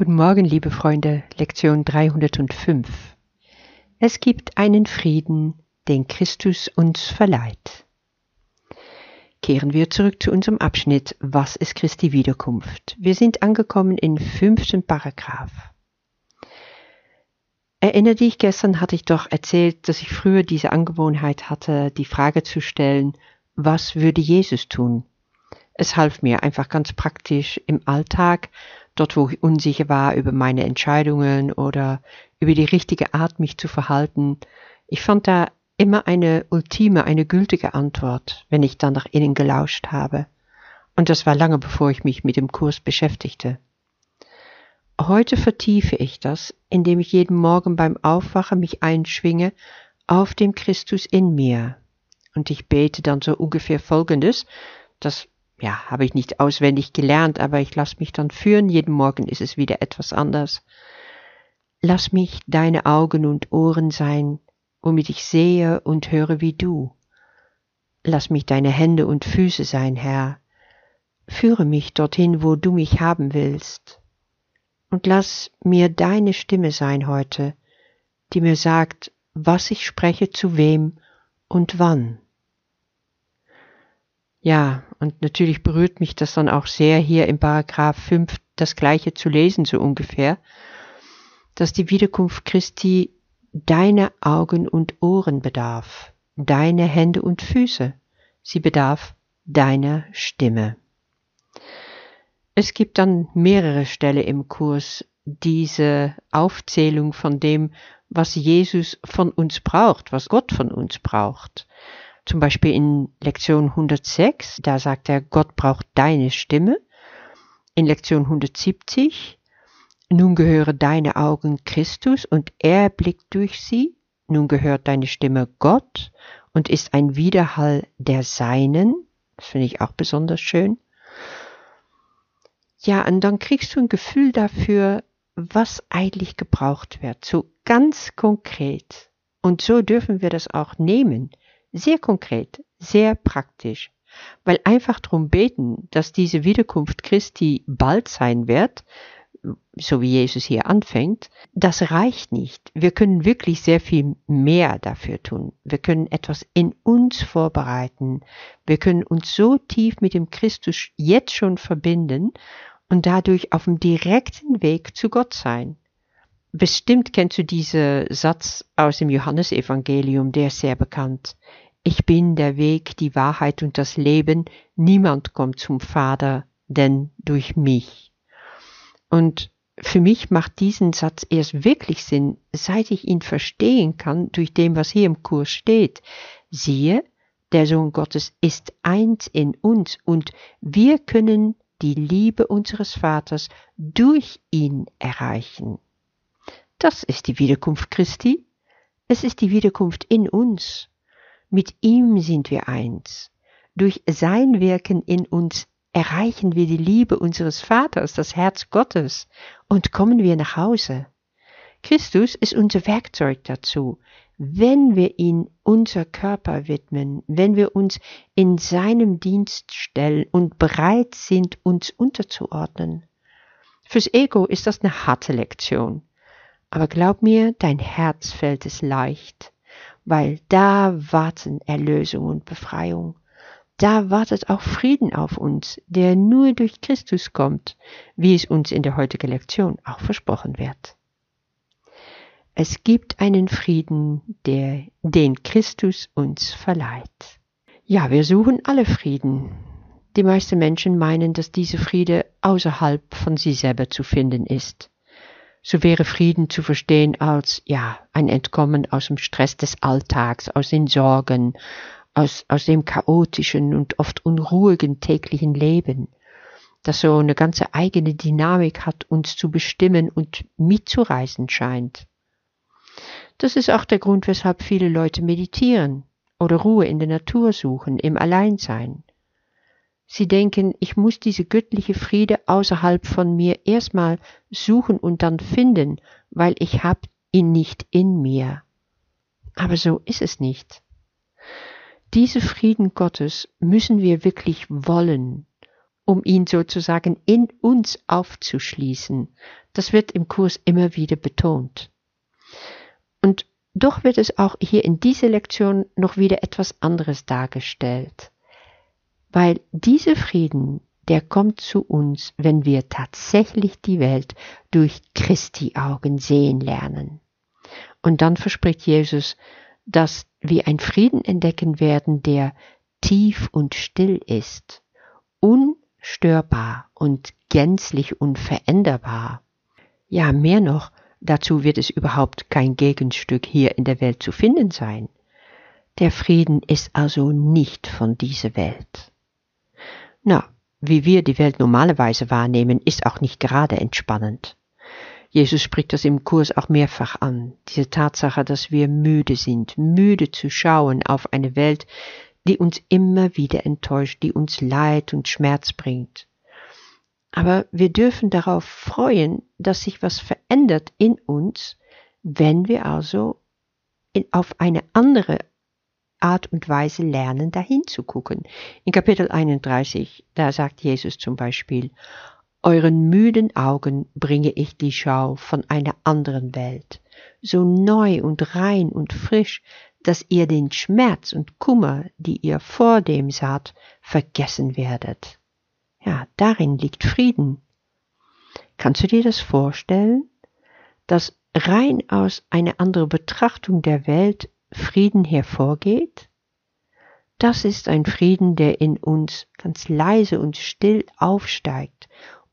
Guten Morgen, liebe Freunde, Lektion 305. Es gibt einen Frieden, den Christus uns verleiht. Kehren wir zurück zu unserem Abschnitt Was ist Christi Wiederkunft? Wir sind angekommen im fünften Paragraph. Erinner dich, gestern hatte ich doch erzählt, dass ich früher diese Angewohnheit hatte, die Frage zu stellen, was würde Jesus tun? Es half mir einfach ganz praktisch im Alltag dort wo ich unsicher war über meine Entscheidungen oder über die richtige Art, mich zu verhalten. Ich fand da immer eine ultime, eine gültige Antwort, wenn ich dann nach innen gelauscht habe. Und das war lange bevor ich mich mit dem Kurs beschäftigte. Heute vertiefe ich das, indem ich jeden Morgen beim Aufwachen mich einschwinge auf dem Christus in mir. Und ich bete dann so ungefähr Folgendes, das ja, habe ich nicht auswendig gelernt, aber ich lasse mich dann führen. Jeden Morgen ist es wieder etwas anders. Lass mich deine Augen und Ohren sein, womit ich sehe und höre wie du. Lass mich deine Hände und Füße sein, Herr. Führe mich dorthin, wo du mich haben willst. Und lass mir deine Stimme sein heute, die mir sagt, was ich spreche zu wem und wann. Ja, und natürlich berührt mich das dann auch sehr, hier im Paragraph 5 das Gleiche zu lesen, so ungefähr, dass die Wiederkunft Christi deine Augen und Ohren bedarf, deine Hände und Füße. Sie bedarf deiner Stimme. Es gibt dann mehrere Stelle im Kurs, diese Aufzählung von dem, was Jesus von uns braucht, was Gott von uns braucht. Zum Beispiel in Lektion 106, da sagt er, Gott braucht deine Stimme. In Lektion 170, nun gehöre deine Augen Christus und er blickt durch sie. Nun gehört deine Stimme Gott und ist ein Widerhall der Seinen. Das finde ich auch besonders schön. Ja, und dann kriegst du ein Gefühl dafür, was eigentlich gebraucht wird, so ganz konkret. Und so dürfen wir das auch nehmen sehr konkret, sehr praktisch, weil einfach darum beten, dass diese Wiederkunft Christi bald sein wird, so wie Jesus hier anfängt, das reicht nicht. Wir können wirklich sehr viel mehr dafür tun. Wir können etwas in uns vorbereiten. Wir können uns so tief mit dem Christus jetzt schon verbinden und dadurch auf dem direkten Weg zu Gott sein. Bestimmt kennst du diesen Satz aus dem Johannesevangelium, der ist sehr bekannt. Ich bin der Weg, die Wahrheit und das Leben. Niemand kommt zum Vater, denn durch mich. Und für mich macht diesen Satz erst wirklich Sinn, seit ich ihn verstehen kann durch dem, was hier im Kurs steht. Siehe, der Sohn Gottes ist eins in uns und wir können die Liebe unseres Vaters durch ihn erreichen. Das ist die Wiederkunft Christi. Es ist die Wiederkunft in uns. Mit ihm sind wir eins. Durch sein Wirken in uns erreichen wir die Liebe unseres Vaters, das Herz Gottes, und kommen wir nach Hause. Christus ist unser Werkzeug dazu. Wenn wir ihn unser Körper widmen, wenn wir uns in seinem Dienst stellen und bereit sind, uns unterzuordnen. Fürs Ego ist das eine harte Lektion. Aber glaub mir, dein Herz fällt es leicht, weil da warten Erlösung und Befreiung. Da wartet auch Frieden auf uns, der nur durch Christus kommt, wie es uns in der heutigen Lektion auch versprochen wird. Es gibt einen Frieden, der den Christus uns verleiht. Ja, wir suchen alle Frieden. Die meisten Menschen meinen, dass diese Friede außerhalb von sie selber zu finden ist so wäre Frieden zu verstehen als, ja, ein Entkommen aus dem Stress des Alltags, aus den Sorgen, aus, aus dem chaotischen und oft unruhigen täglichen Leben, das so eine ganze eigene Dynamik hat, uns zu bestimmen und mitzureisen scheint. Das ist auch der Grund, weshalb viele Leute meditieren oder Ruhe in der Natur suchen, im Alleinsein. Sie denken, ich muss diese göttliche Friede außerhalb von mir erstmal suchen und dann finden, weil ich hab ihn nicht in mir. Aber so ist es nicht. Diese Frieden Gottes müssen wir wirklich wollen um ihn sozusagen in uns aufzuschließen. Das wird im Kurs immer wieder betont. Und doch wird es auch hier in dieser Lektion noch wieder etwas anderes dargestellt. Weil dieser Frieden, der kommt zu uns, wenn wir tatsächlich die Welt durch Christi Augen sehen lernen. Und dann verspricht Jesus, dass wir einen Frieden entdecken werden, der tief und still ist, unstörbar und gänzlich unveränderbar. Ja, mehr noch, dazu wird es überhaupt kein Gegenstück hier in der Welt zu finden sein. Der Frieden ist also nicht von dieser Welt. Na, wie wir die Welt normalerweise wahrnehmen, ist auch nicht gerade entspannend. Jesus spricht das im Kurs auch mehrfach an, diese Tatsache, dass wir müde sind, müde zu schauen auf eine Welt, die uns immer wieder enttäuscht, die uns Leid und Schmerz bringt. Aber wir dürfen darauf freuen, dass sich was verändert in uns, wenn wir also auf eine andere Art und Weise lernen, dahin zu gucken. In Kapitel 31, da sagt Jesus zum Beispiel, Euren müden Augen bringe ich die Schau von einer anderen Welt, so neu und rein und frisch, dass ihr den Schmerz und Kummer, die ihr vordem saht, vergessen werdet. Ja, darin liegt Frieden. Kannst du dir das vorstellen, dass rein aus einer anderen Betrachtung der Welt Frieden hervorgeht? Das ist ein Frieden, der in uns ganz leise und still aufsteigt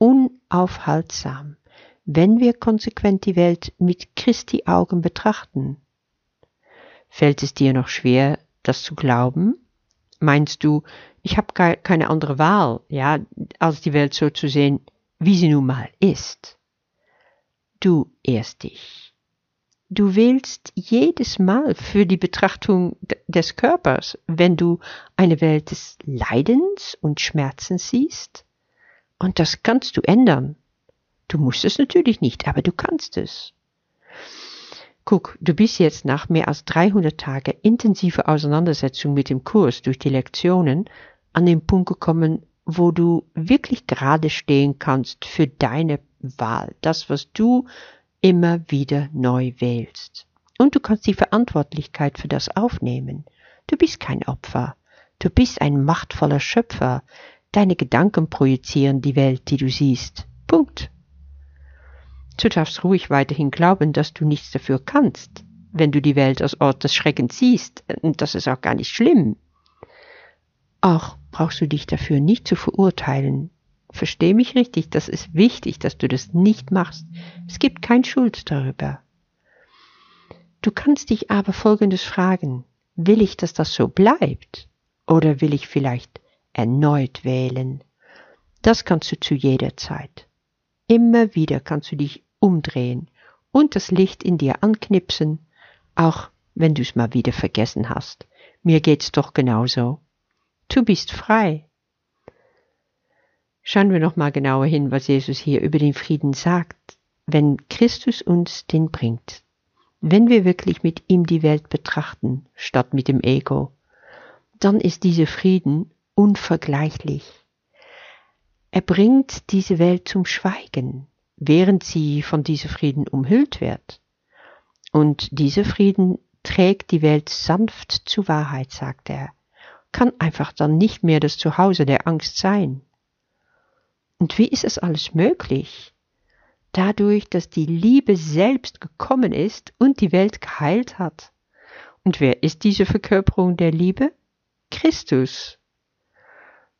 unaufhaltsam, wenn wir konsequent die Welt mit Christi Augen betrachten. Fällt es dir noch schwer, das zu glauben? Meinst du, ich habe keine andere Wahl, ja, als die Welt so zu sehen, wie sie nun mal ist? Du ehrst dich. Du wählst jedes Mal für die Betrachtung des Körpers, wenn du eine Welt des Leidens und Schmerzens siehst. Und das kannst du ändern. Du musst es natürlich nicht, aber du kannst es. Guck, du bist jetzt nach mehr als 300 Tage intensive Auseinandersetzung mit dem Kurs durch die Lektionen an den Punkt gekommen, wo du wirklich gerade stehen kannst für deine Wahl, das, was du immer wieder neu wählst. Und du kannst die Verantwortlichkeit für das aufnehmen. Du bist kein Opfer. Du bist ein machtvoller Schöpfer, Deine Gedanken projizieren die Welt, die du siehst. Punkt. Du darfst ruhig weiterhin glauben, dass du nichts dafür kannst, wenn du die Welt als Ort des Schreckens siehst, und das ist auch gar nicht schlimm. Auch brauchst du dich dafür nicht zu verurteilen. Versteh mich richtig, das ist wichtig, dass du das nicht machst. Es gibt kein Schuld darüber. Du kannst dich aber Folgendes fragen. Will ich, dass das so bleibt? Oder will ich vielleicht erneut wählen. Das kannst du zu jeder Zeit. Immer wieder kannst du dich umdrehen und das Licht in dir anknipsen, auch wenn du es mal wieder vergessen hast. Mir geht's doch genauso. Du bist frei. Schauen wir noch mal genauer hin, was Jesus hier über den Frieden sagt, wenn Christus uns den bringt. Wenn wir wirklich mit ihm die Welt betrachten, statt mit dem Ego, dann ist dieser Frieden unvergleichlich. Er bringt diese Welt zum Schweigen, während sie von diesem Frieden umhüllt wird. Und dieser Frieden trägt die Welt sanft zur Wahrheit, sagt er, kann einfach dann nicht mehr das Zuhause der Angst sein. Und wie ist es alles möglich? Dadurch, dass die Liebe selbst gekommen ist und die Welt geheilt hat. Und wer ist diese Verkörperung der Liebe? Christus.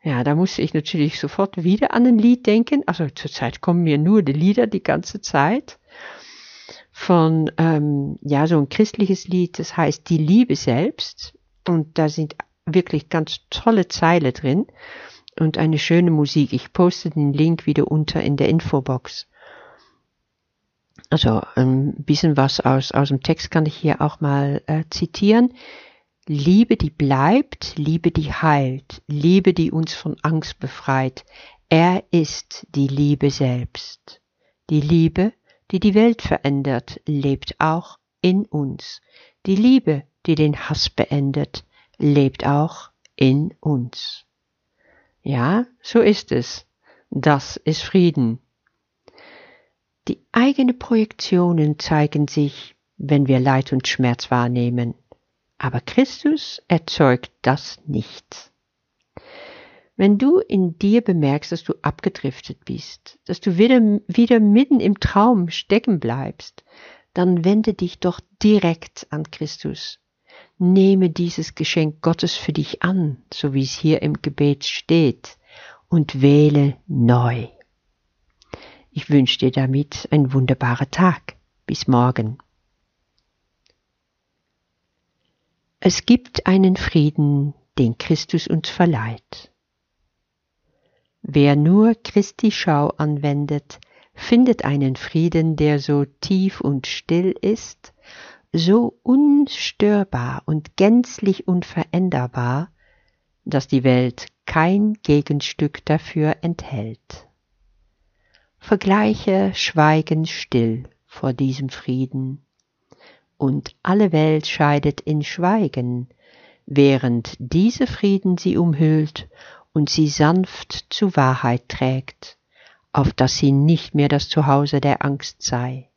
Ja, da musste ich natürlich sofort wieder an ein Lied denken. Also zurzeit kommen mir nur die Lieder die ganze Zeit. Von, ähm, ja, so ein christliches Lied, das heißt Die Liebe selbst. Und da sind wirklich ganz tolle Zeile drin und eine schöne Musik. Ich poste den Link wieder unter in der Infobox. Also ein bisschen was aus, aus dem Text kann ich hier auch mal äh, zitieren. Liebe, die bleibt, Liebe, die heilt, Liebe, die uns von Angst befreit. Er ist die Liebe selbst. Die Liebe, die die Welt verändert, lebt auch in uns. Die Liebe, die den Hass beendet, lebt auch in uns. Ja, so ist es. Das ist Frieden. Die eigenen Projektionen zeigen sich, wenn wir Leid und Schmerz wahrnehmen, aber Christus erzeugt das nicht. Wenn du in dir bemerkst, dass du abgedriftet bist, dass du wieder, wieder mitten im Traum stecken bleibst, dann wende dich doch direkt an Christus. Nehme dieses Geschenk Gottes für dich an, so wie es hier im Gebet steht, und wähle neu. Ich wünsche dir damit einen wunderbaren Tag. Bis morgen. Es gibt einen Frieden, den Christus uns verleiht. Wer nur Christi Schau anwendet, findet einen Frieden, der so tief und still ist, so unstörbar und gänzlich unveränderbar, dass die Welt kein Gegenstück dafür enthält. Vergleiche schweigen still vor diesem Frieden, und alle Welt scheidet in Schweigen, während diese Frieden sie umhüllt und sie sanft zu Wahrheit trägt, auf dass sie nicht mehr das Zuhause der Angst sei.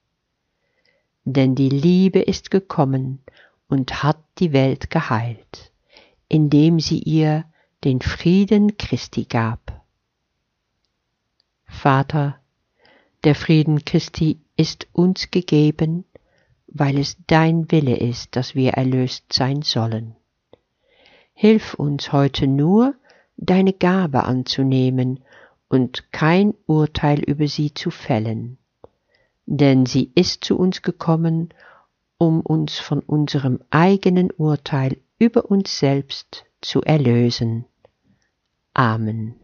Denn die Liebe ist gekommen und hat die Welt geheilt, indem sie ihr den Frieden Christi gab. Vater, der Frieden Christi ist uns gegeben, weil es dein Wille ist, dass wir erlöst sein sollen. Hilf uns heute nur, deine Gabe anzunehmen und kein Urteil über sie zu fällen, denn sie ist zu uns gekommen, um uns von unserem eigenen Urteil über uns selbst zu erlösen. Amen.